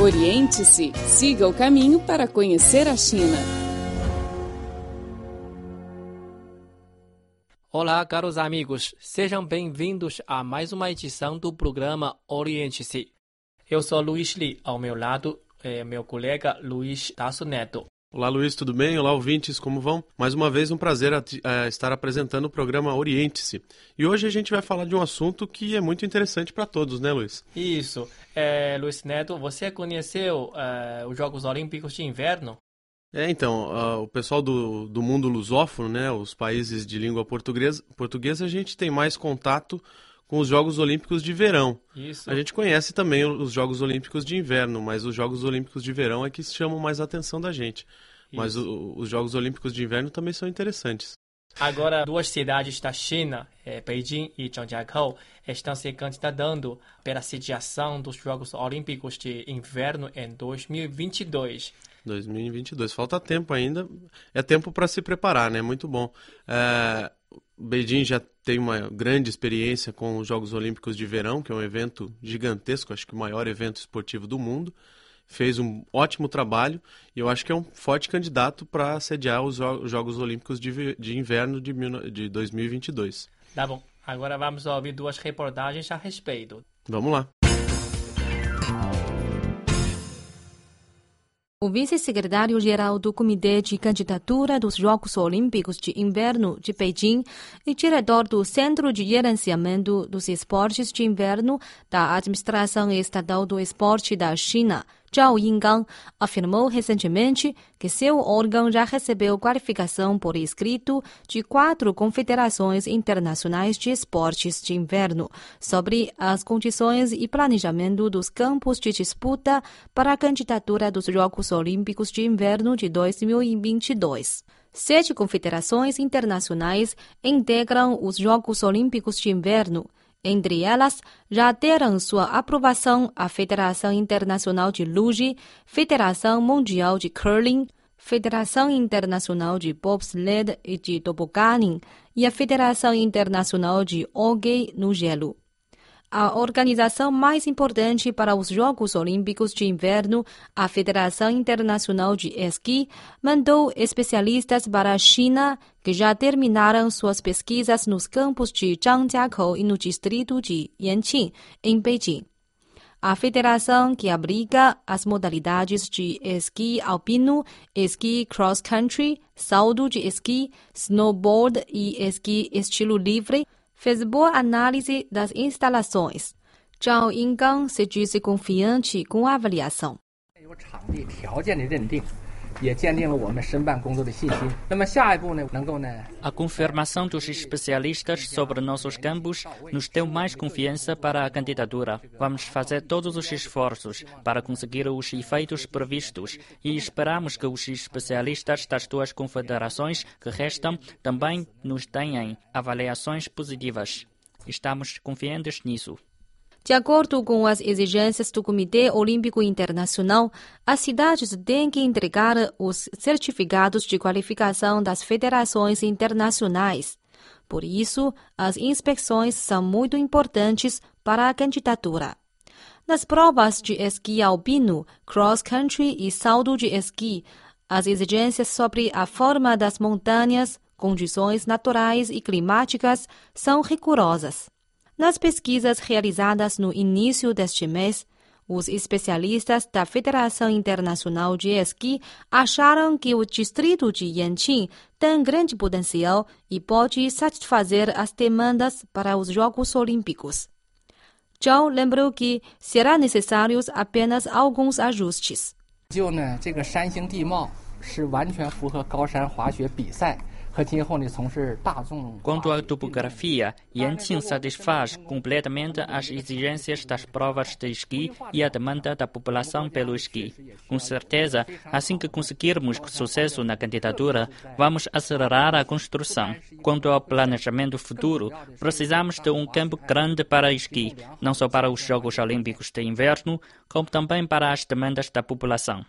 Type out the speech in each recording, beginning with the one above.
Oriente-se, siga o caminho para conhecer a China. Olá, caros amigos, sejam bem-vindos a mais uma edição do programa Oriente-se. Eu sou Luiz Li, ao meu lado é meu colega Luiz Tasso Neto. Olá, Luiz, tudo bem? Olá, ouvintes, como vão? Mais uma vez, um prazer uh, estar apresentando o programa Oriente-se. E hoje a gente vai falar de um assunto que é muito interessante para todos, né, Luiz? Isso. É, Luiz Neto, você conheceu uh, os Jogos Olímpicos de Inverno? É, então, uh, o pessoal do, do mundo lusófono, né, os países de língua portuguesa, portuguesa, a gente tem mais contato com os Jogos Olímpicos de Verão. Isso. A gente conhece também os Jogos Olímpicos de Inverno, mas os Jogos Olímpicos de Verão é que chamam mais a atenção da gente. Isso. Mas o, os Jogos Olímpicos de Inverno também são interessantes. Agora, duas cidades da China, é, Beijing e Zhangjiakou, estão se candidatando pela sediação dos Jogos Olímpicos de Inverno em 2022. 2022. Falta tempo ainda. É tempo para se preparar, né? Muito bom. É, Beijing já tem uma grande experiência com os Jogos Olímpicos de Verão, que é um evento gigantesco, acho que o maior evento esportivo do mundo. Fez um ótimo trabalho e eu acho que é um forte candidato para sediar os Jogos Olímpicos de, de Inverno de, de 2022. Tá bom. Agora vamos ouvir duas reportagens a respeito. Vamos lá. O vice-secretário-geral do Comitê de Candidatura dos Jogos Olímpicos de Inverno de Beijing e diretor do Centro de Gerenciamento dos Esportes de Inverno da Administração Estatal do Esporte da China, Zhao Yinggang afirmou recentemente que seu órgão já recebeu qualificação por escrito de quatro confederações internacionais de esportes de inverno sobre as condições e planejamento dos campos de disputa para a candidatura dos Jogos Olímpicos de Inverno de 2022. Sete confederações internacionais integram os Jogos Olímpicos de Inverno entre elas, já deram sua aprovação a Federação Internacional de Luge, Federação Mundial de Curling, Federação Internacional de Bobsled e de Tobogganing e a Federação Internacional de Hockey no Gelo. A organização mais importante para os Jogos Olímpicos de Inverno, a Federação Internacional de Esqui, mandou especialistas para a China que já terminaram suas pesquisas nos campos de Zhangjiakou e no distrito de Yanqing, em Beijing. A federação que abriga as modalidades de esqui alpino, esqui cross-country, salto de esqui, snowboard e esqui estilo livre fez boa análise das instalações. Zhao Yinggang se disse confiante com a avaliação. A confirmação dos especialistas sobre nossos campos nos deu mais confiança para a candidatura. Vamos fazer todos os esforços para conseguir os efeitos previstos e esperamos que os especialistas das duas confederações que restam também nos tenham avaliações positivas. Estamos confiantes nisso. De acordo com as exigências do Comitê Olímpico Internacional, as cidades têm que entregar os certificados de qualificação das federações internacionais. Por isso, as inspeções são muito importantes para a candidatura. Nas provas de esqui alpino, cross-country e salto de esqui, as exigências sobre a forma das montanhas, condições naturais e climáticas são rigorosas. Nas pesquisas realizadas no início deste mês, os especialistas da Federação Internacional de Esqui acharam que o distrito de Yanqing tem grande potencial e pode satisfazer as demandas para os Jogos Olímpicos. Zhao lembrou que será necessários apenas alguns ajustes. 就呢，这个山形地貌是完全符合高山滑雪比赛 Quanto à topografia, Yanqing satisfaz completamente as exigências das provas de esqui e a demanda da população pelo esqui. Com certeza, assim que conseguirmos sucesso na candidatura, vamos acelerar a construção. Quanto ao planejamento futuro, precisamos de um campo grande para esqui, não só para os Jogos Olímpicos de Inverno, como também para as demandas da população.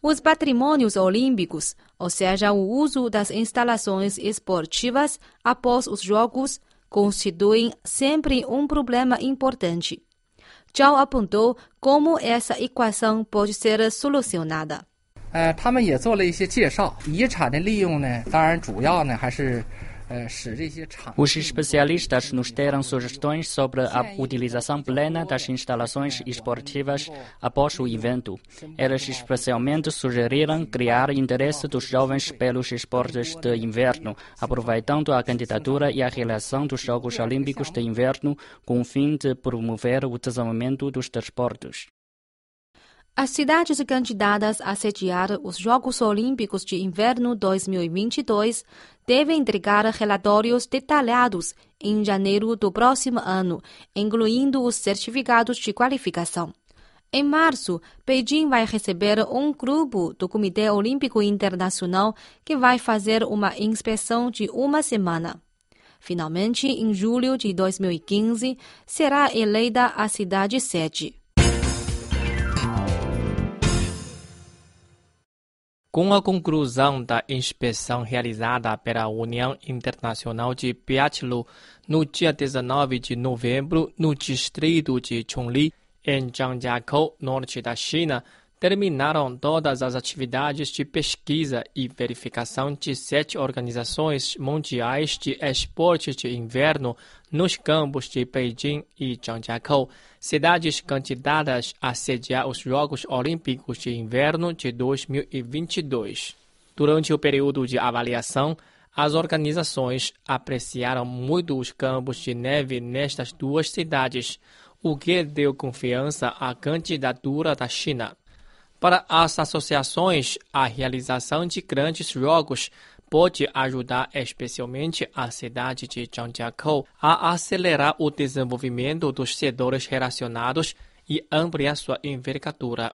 Os patrimônios olímpicos, ou seja, o uso das instalações esportivas após os Jogos, constituem sempre um problema importante. Zhao apontou como essa equação pode ser solucionada. 呃，他们也做了一些介绍。遗产的利用呢，当然主要呢还是。 Os especialistas nos deram sugestões sobre a utilização plena das instalações esportivas após o evento. Eles especialmente sugeriram criar interesse dos jovens pelos esportes de inverno, aproveitando a candidatura e a realização dos Jogos Olímpicos de Inverno com o fim de promover o desenvolvimento dos desportos. As cidades candidatas a sediar os Jogos Olímpicos de Inverno 2022 devem entregar relatórios detalhados em janeiro do próximo ano, incluindo os certificados de qualificação. Em março, Beijing vai receber um grupo do Comitê Olímpico Internacional que vai fazer uma inspeção de uma semana. Finalmente, em julho de 2015, será eleita a cidade sede. Com a conclusão da inspeção realizada pela União Internacional de Biathlon no dia 19 de novembro no distrito de Chongli, em Zhangjiakou, norte da China, terminaram todas as atividades de pesquisa e verificação de sete organizações mundiais de esportes de inverno nos campos de Beijing e Zhangjiakou, cidades candidatas a sediar os Jogos Olímpicos de Inverno de 2022. Durante o período de avaliação, as organizações apreciaram muito os campos de neve nestas duas cidades, o que deu confiança à candidatura da China. Para as associações, a realização de grandes jogos pode ajudar especialmente a cidade de Zhangjiakou a acelerar o desenvolvimento dos setores relacionados e ampliar sua envergadura.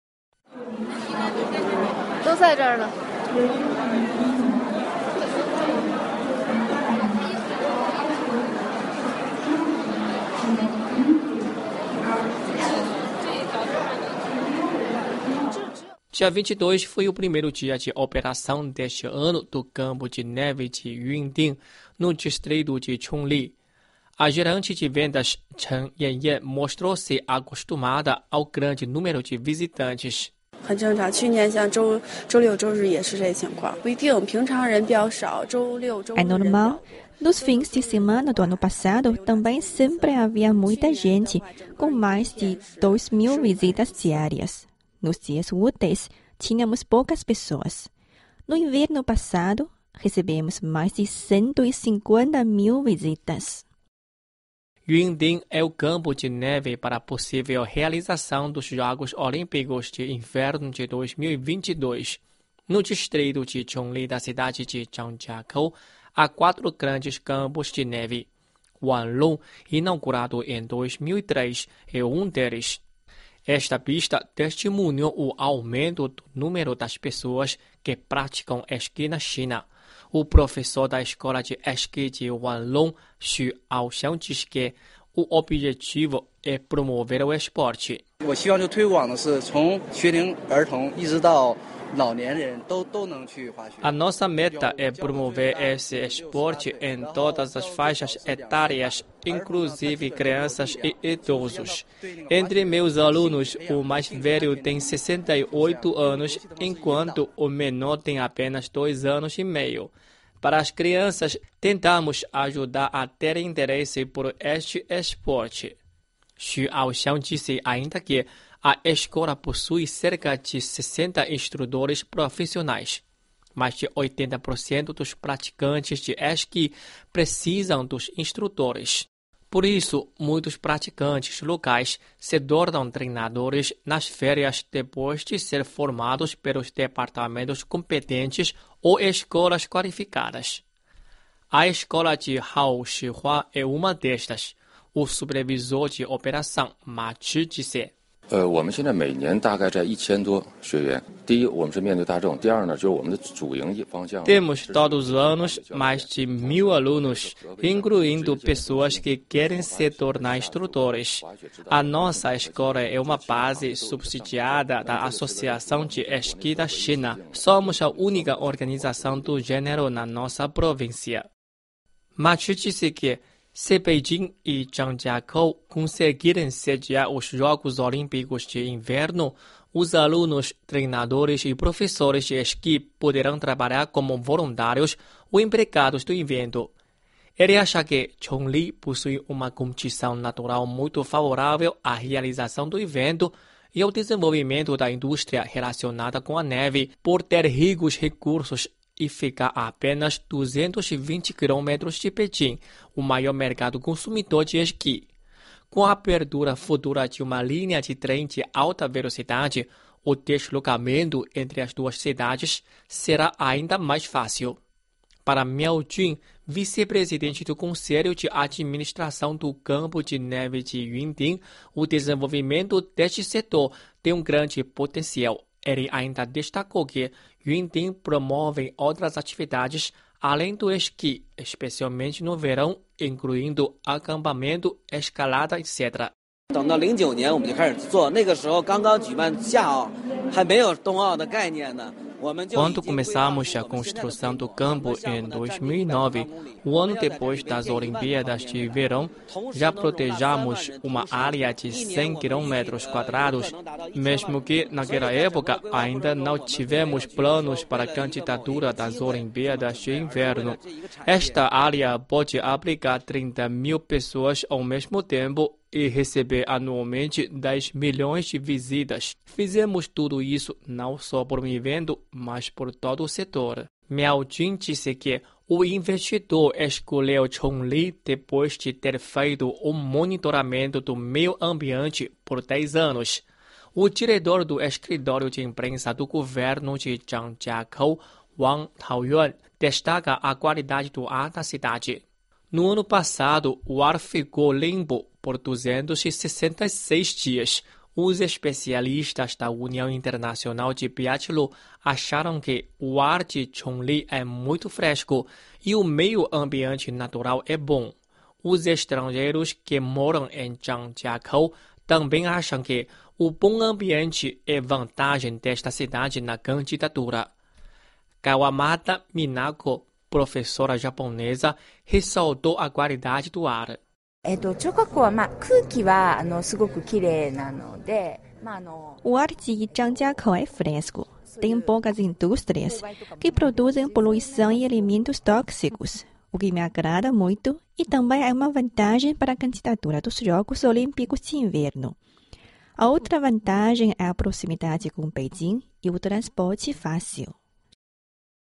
Dia 22 foi o primeiro dia de operação deste ano do campo de neve de Yunding, no distrito de Chongli. A gerente de vendas Chen Yanyan mostrou-se acostumada ao grande número de visitantes. É normal. Nos fins de semana do ano passado, também sempre havia muita gente, com mais de 2 mil visitas diárias. Nos dias úteis, tínhamos poucas pessoas. No inverno passado, recebemos mais de 150 mil visitas. Yunding é o campo de neve para a possível realização dos Jogos Olímpicos de Inverno de 2022. No distrito de Chongli da cidade de Zhangjiakou, há quatro grandes campos de neve. Wanlong, inaugurado em 2003, é um deles. Esta pista testemunhou o aumento do número das pessoas que praticam esqui na China. O professor da escola de esqui de Wanlong, Xu Aoxiang, diz que o objetivo é promover o esporte. 我 a nossa meta é promover esse esporte em todas as faixas etárias, inclusive crianças e idosos. Entre meus alunos, o mais velho tem 68 anos, enquanto o menor tem apenas 2 anos e meio. Para as crianças, tentamos ajudar a ter interesse por este esporte. Xu Aoxiang disse ainda que a escola possui cerca de 60 instrutores profissionais. Mais de 80% dos praticantes de esqui precisam dos instrutores. Por isso, muitos praticantes locais se tornam treinadores nas férias depois de ser formados pelos departamentos competentes ou escolas qualificadas. A escola de Hao Shihua é uma destas. O supervisor de operação Ma Chi disse 呃，我们现在每年大概在一千多学员。第一，我们是面对大众；第二呢，就是我们的主营方向。Temos todos os anos mais de mil alunos, incluindo pessoas que querem se tornar instrutores. A nossa escola é uma base subsidiada da Associação de Esqui da China. Somos a única organização do gênero na nossa província. Machu disse que se Beijing e Zhangjiakou conseguirem sediar os Jogos Olímpicos de Inverno, os alunos, treinadores e professores de esqui poderão trabalhar como voluntários ou empregados do evento. Ele acha que Chongli possui uma condição natural muito favorável à realização do evento e ao desenvolvimento da indústria relacionada com a neve por ter ricos recursos e fica a apenas 220 quilômetros de Pequim, o maior mercado consumidor de esqui. Com a abertura futura de uma linha de trem de alta velocidade, o deslocamento entre as duas cidades será ainda mais fácil. Para Miao Jun, vice-presidente do Conselho de Administração do Campo de Neve de Yundin, o desenvolvimento deste setor tem um grande potencial. Ele ainda destacou que Yundin promove outras atividades além do esqui, especialmente no verão, incluindo acampamento, escalada, etc. Quando começamos a construção do campo em 2009, um ano depois das Olimpíadas de Verão, já protejamos uma área de 100 km quadrados. Mesmo que naquela época ainda não tivemos planos para a candidatura das Olimpíadas de Inverno, esta área pode abrigar 30 mil pessoas ao mesmo tempo e receber anualmente 10 milhões de visitas. Fizemos tudo isso não só por um evento, mas por todo o setor. Miao Jin disse que o investidor escolheu Chongli depois de ter feito o monitoramento do meio ambiente por 10 anos. O diretor do escritório de imprensa do governo de Zhangjiakou, Wang Taoyuan, destaca a qualidade do ar da cidade. No ano passado, o ar ficou limpo por 266 dias. Os especialistas da União Internacional de Biathlon acharam que o ar de Chongli é muito fresco e o meio ambiente natural é bom. Os estrangeiros que moram em Zhangjiakou também acham que o bom ambiente é vantagem desta cidade na candidatura. Kawamata Minako professora japonesa, ressaltou a qualidade do ar. O ar de Zhangjiakou é fresco. Tem poucas indústrias que produzem poluição e alimentos tóxicos, o que me agrada muito e também é uma vantagem para a candidatura dos Jogos Olímpicos de Inverno. A outra vantagem é a proximidade com Beijing e o transporte fácil.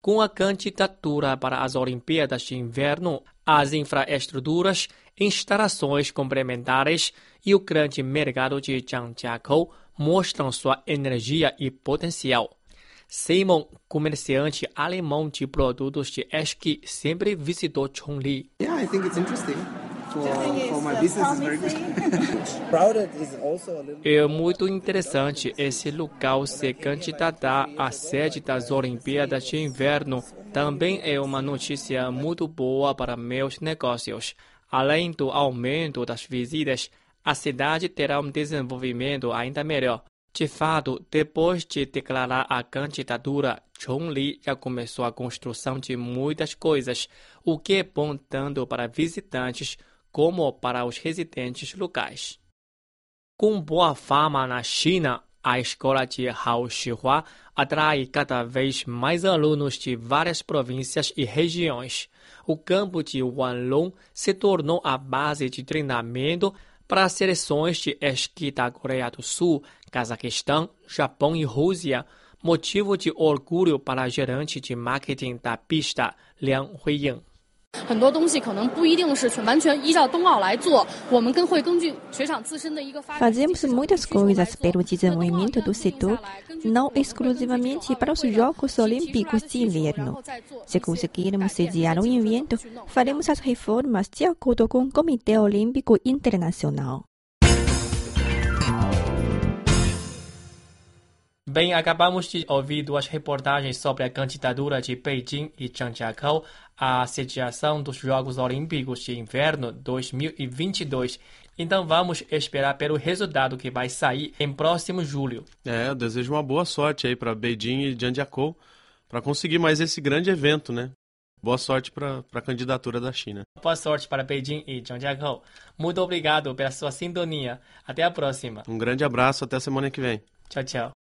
Com a candidatura para as Olimpíadas de Inverno, as infraestruturas, instalações complementares e o grande mercado de Zhangjiakou mostram sua energia e potencial. Simon, comerciante alemão de produtos de esqui, sempre visitou Chongli. Yeah, I think it's interesting. É muito interessante esse local se candidatar à sede das Olimpíadas de Inverno. Também é uma notícia muito boa para meus negócios. Além do aumento das visitas, a cidade terá um desenvolvimento ainda melhor. De fato, depois de declarar a candidatura, Chongli já começou a construção de muitas coisas, o que é bom tanto para visitantes como para os residentes locais. Com boa fama na China, a escola de Hao Shihua atrai cada vez mais alunos de várias províncias e regiões. O campo de Wanlong se tornou a base de treinamento para seleções de esqui da Coreia do Sul, Cazaquistão, Japão e Rússia, motivo de orgulho para a gerente de marketing da pista, Liang Huiying. 很多东西可能不一定是完全依照冬奥来做，我们更会根据雪场自身的一个发展。Fazemos muitas coisas pelo desenvolvimento do setor, não exclusivamente para os Jogos Olímpicos de Inverno. Se conseguirmos sediar o evento, faremos as reformas de acordo com o Comitê Olímpico Internacional. Bem, acabamos de ouvir duas reportagens sobre a candidatura de Beijing e Zhangjiakou à sediação dos Jogos Olímpicos de Inverno 2022. Então vamos esperar pelo resultado que vai sair em próximo julho. É, eu desejo uma boa sorte aí para Beijing e Zhangjiakou para conseguir mais esse grande evento, né? boa sorte para a candidatura da China. Boa sorte para Beijing e Zhang Jiakou. Muito obrigado pela sua sintonia. Até a próxima. Um grande abraço, até semana que vem. Tchau, tchau.